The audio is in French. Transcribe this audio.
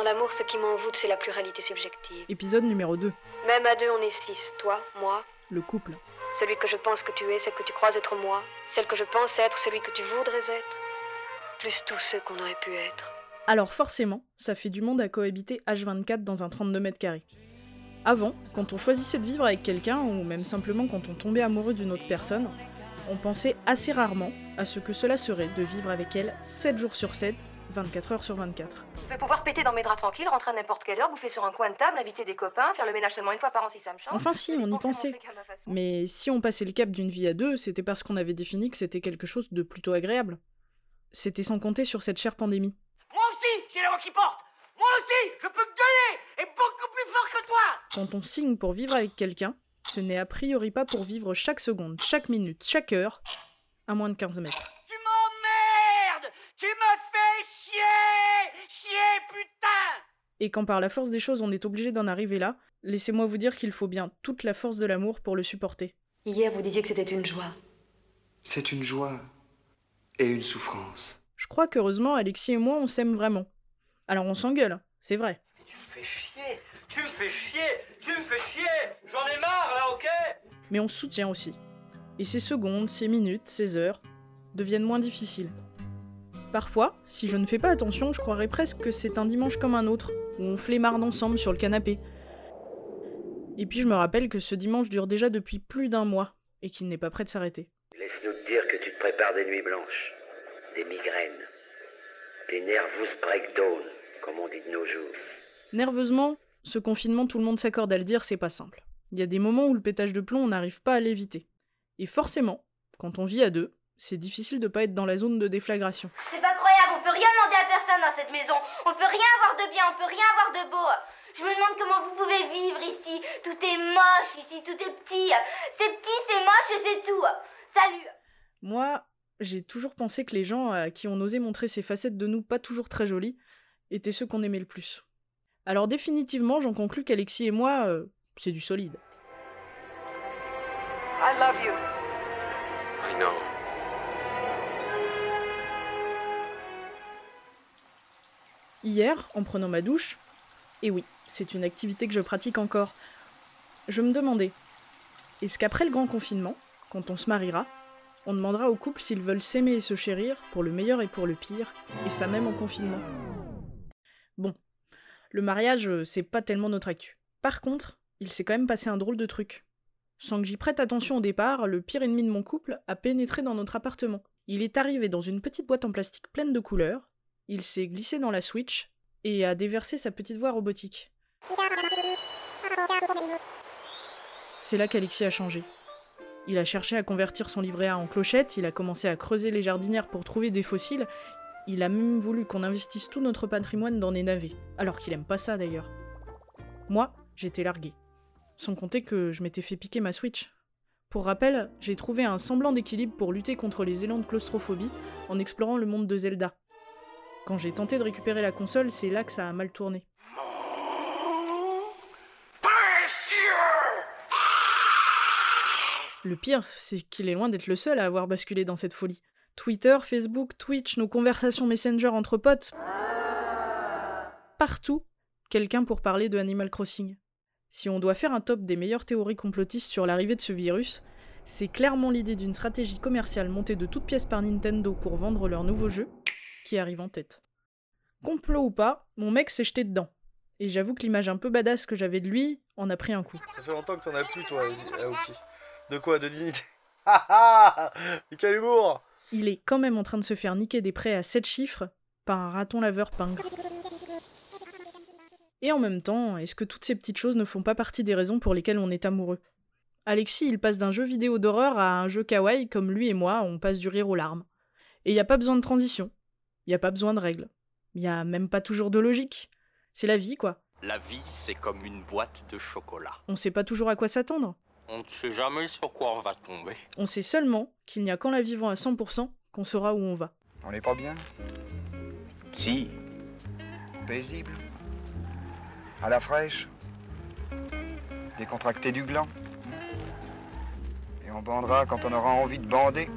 Dans l'amour, ce qui m'envoûte, c'est la pluralité subjective. Épisode numéro 2. Même à deux, on est six. Toi, moi, Le couple. celui que je pense que tu es, celle que tu crois être moi, celle que je pense être, celui que tu voudrais être. Plus tous ceux qu'on aurait pu être. Alors forcément, ça fait du monde à cohabiter H24 dans un 32 mètres carrés. Avant, quand on choisissait de vivre avec quelqu'un, ou même simplement quand on tombait amoureux d'une autre personne, on pensait assez rarement à ce que cela serait de vivre avec elle 7 jours sur 7, 24 heures sur 24. Je vais pouvoir péter dans mes draps tranquilles, rentrer à n'importe quelle heure, bouffer sur un coin de table, inviter des copains, faire le ménage seulement une fois par an si ça me chante. Enfin si, on y pensait. Mais si on passait le cap d'une vie à deux, c'était parce qu'on avait défini que c'était quelque chose de plutôt agréable. C'était sans compter sur cette chère pandémie. Moi aussi, j'ai la voix qui porte Moi aussi, je peux gueuler Et beaucoup plus fort que toi Quand on signe pour vivre avec quelqu'un, ce n'est a priori pas pour vivre chaque seconde, chaque minute, chaque heure, à moins de 15 mètres. Tu m'emmerdes Tu me fais chier Chier, putain Et quand par la force des choses on est obligé d'en arriver là, laissez-moi vous dire qu'il faut bien toute la force de l'amour pour le supporter. Hier, vous disiez que c'était une joie. C'est une joie et une souffrance. Je crois qu'heureusement Alexis et moi on s'aime vraiment. Alors on s'engueule, c'est vrai. Tu me fais chier Tu me fais chier Tu me fais chier J'en ai marre, là, ok? Mais on se soutient aussi. Et ces secondes, ces minutes, ces heures deviennent moins difficiles. Parfois, si je ne fais pas attention, je croirais presque que c'est un dimanche comme un autre, où on flémarde ensemble sur le canapé. Et puis je me rappelle que ce dimanche dure déjà depuis plus d'un mois, et qu'il n'est pas prêt de s'arrêter. Laisse-nous te dire que tu te prépares des nuits blanches, des migraines, des nervous breakdown, comme on dit de nos jours. Nerveusement, ce confinement, tout le monde s'accorde à le dire, c'est pas simple. Il y a des moments où le pétage de plomb, on n'arrive pas à l'éviter. Et forcément, quand on vit à deux, c'est difficile de pas être dans la zone de déflagration. C'est pas peut rien demander à personne dans cette maison. On peut rien avoir de bien, on peut rien avoir de beau. Je me demande comment vous pouvez vivre ici. Tout est moche ici, tout est petit. C'est petit, c'est moche et c'est tout. Salut. Moi, j'ai toujours pensé que les gens à qui on osait montrer ces facettes de nous pas toujours très jolies étaient ceux qu'on aimait le plus. Alors définitivement, j'en conclus qu'Alexis et moi, euh, c'est du solide. I love you. I know. Hier, en prenant ma douche, et oui, c'est une activité que je pratique encore, je me demandais, est-ce qu'après le grand confinement, quand on se mariera, on demandera aux couples s'ils veulent s'aimer et se chérir, pour le meilleur et pour le pire, et ça même en confinement? Bon, le mariage, euh, c'est pas tellement notre actu. Par contre, il s'est quand même passé un drôle de truc. Sans que j'y prête attention au départ, le pire ennemi de mon couple a pénétré dans notre appartement. Il est arrivé dans une petite boîte en plastique pleine de couleurs, il s'est glissé dans la Switch et a déversé sa petite voix robotique. C'est là qu'Alexis a changé. Il a cherché à convertir son livret A en clochette, il a commencé à creuser les jardinières pour trouver des fossiles, il a même voulu qu'on investisse tout notre patrimoine dans des navets, alors qu'il aime pas ça d'ailleurs. Moi, j'étais largué. Sans compter que je m'étais fait piquer ma Switch. Pour rappel, j'ai trouvé un semblant d'équilibre pour lutter contre les élans de claustrophobie en explorant le monde de Zelda. Quand j'ai tenté de récupérer la console, c'est là que ça a mal tourné. Le pire, c'est qu'il est loin d'être le seul à avoir basculé dans cette folie. Twitter, Facebook, Twitch, nos conversations Messenger entre potes. Partout, quelqu'un pour parler de Animal Crossing. Si on doit faire un top des meilleures théories complotistes sur l'arrivée de ce virus, c'est clairement l'idée d'une stratégie commerciale montée de toutes pièces par Nintendo pour vendre leur nouveau jeu qui arrive en tête. Complot ou pas, mon mec s'est jeté dedans. Et j'avoue que l'image un peu badass que j'avais de lui en a pris un coup. Ça fait longtemps que t'en as plus, toi, Aoki. Aoki. De quoi De dignité? Ah ah Quel humour Il est quand même en train de se faire niquer des prêts à 7 chiffres par un raton laveur pingre. Et en même temps, est-ce que toutes ces petites choses ne font pas partie des raisons pour lesquelles on est amoureux? Alexis, il passe d'un jeu vidéo d'horreur à un jeu kawaii comme lui et moi, on passe du rire aux larmes. Et il n'y a pas besoin de transition. Il n'y a pas besoin de règles. Il n'y a même pas toujours de logique. C'est la vie, quoi. La vie, c'est comme une boîte de chocolat. On sait pas toujours à quoi s'attendre. On ne sait jamais sur quoi on va tomber. On sait seulement qu'il n'y a qu'en la vivant à 100% qu'on saura où on va. On n'est pas bien? Si, Paisible À la fraîche Décontracté du gland Et on bandera quand on aura envie de bander